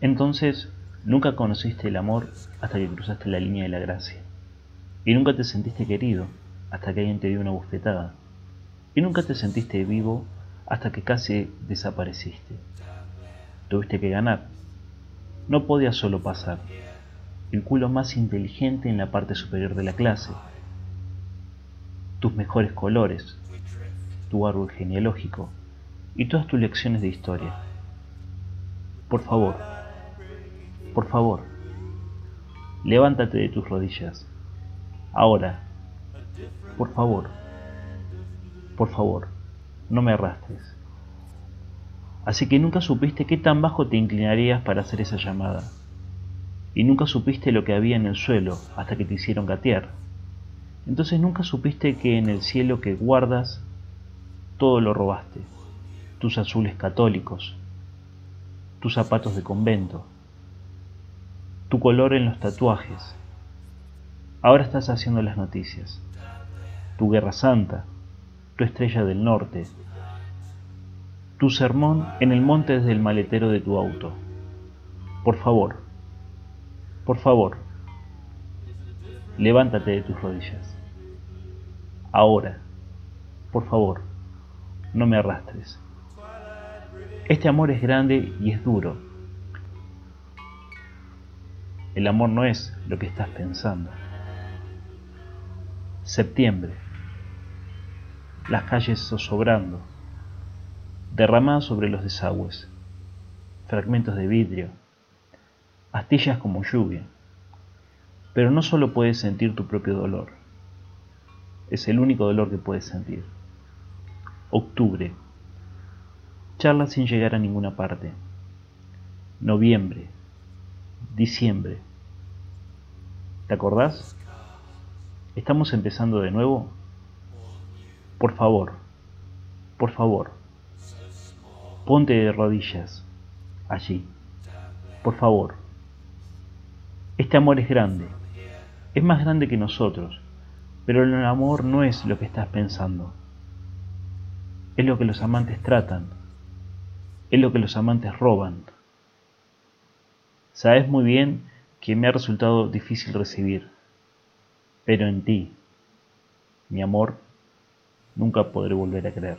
Entonces, nunca conociste el amor hasta que cruzaste la línea de la gracia. Y nunca te sentiste querido hasta que alguien te dio una bufetada. Y nunca te sentiste vivo hasta que casi desapareciste. Tuviste que ganar. No podías solo pasar. El culo más inteligente en la parte superior de la clase. Tus mejores colores. Tu árbol genealógico. Y todas tus lecciones de historia. Por favor, por favor, levántate de tus rodillas. Ahora, por favor, por favor, no me arrastres. Así que nunca supiste qué tan bajo te inclinarías para hacer esa llamada. Y nunca supiste lo que había en el suelo hasta que te hicieron gatear. Entonces nunca supiste que en el cielo que guardas todo lo robaste. Tus azules católicos, tus zapatos de convento, tu color en los tatuajes. Ahora estás haciendo las noticias. Tu guerra santa, tu estrella del norte, tu sermón en el monte desde el maletero de tu auto. Por favor, por favor, levántate de tus rodillas. Ahora, por favor, no me arrastres. Este amor es grande y es duro. El amor no es lo que estás pensando. Septiembre. Las calles zozobrando, derramadas sobre los desagües, fragmentos de vidrio, astillas como lluvia. Pero no solo puedes sentir tu propio dolor, es el único dolor que puedes sentir. Octubre charla sin llegar a ninguna parte. Noviembre, diciembre. ¿Te acordás? ¿Estamos empezando de nuevo? Por favor, por favor, ponte de rodillas allí. Por favor. Este amor es grande, es más grande que nosotros, pero el amor no es lo que estás pensando. Es lo que los amantes tratan es lo que los amantes roban. Sabes muy bien que me ha resultado difícil recibir, pero en ti, mi amor, nunca podré volver a creer.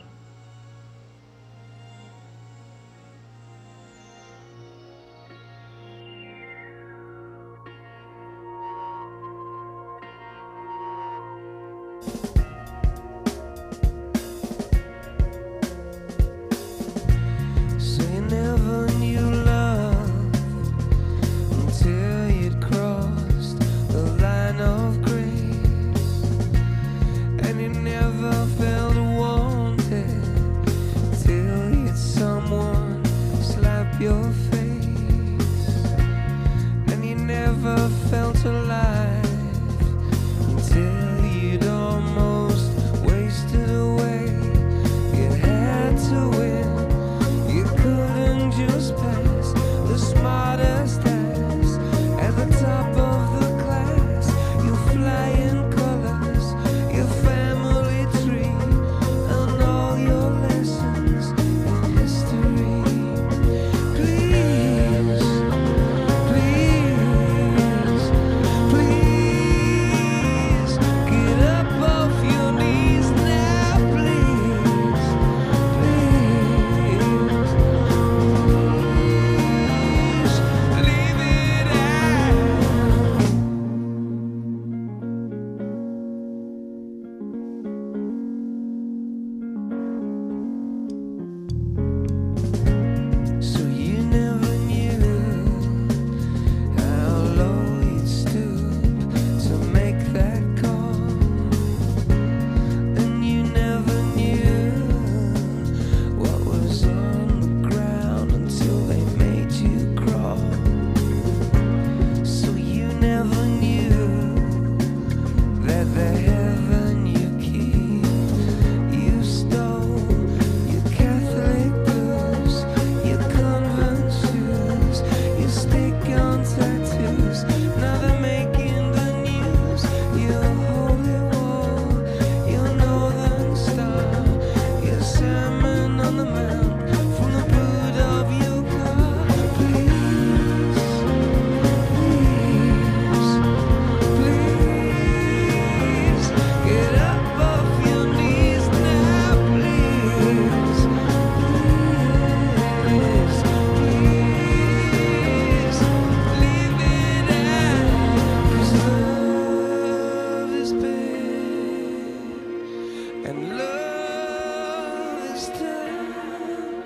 and love is dead,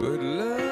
but love.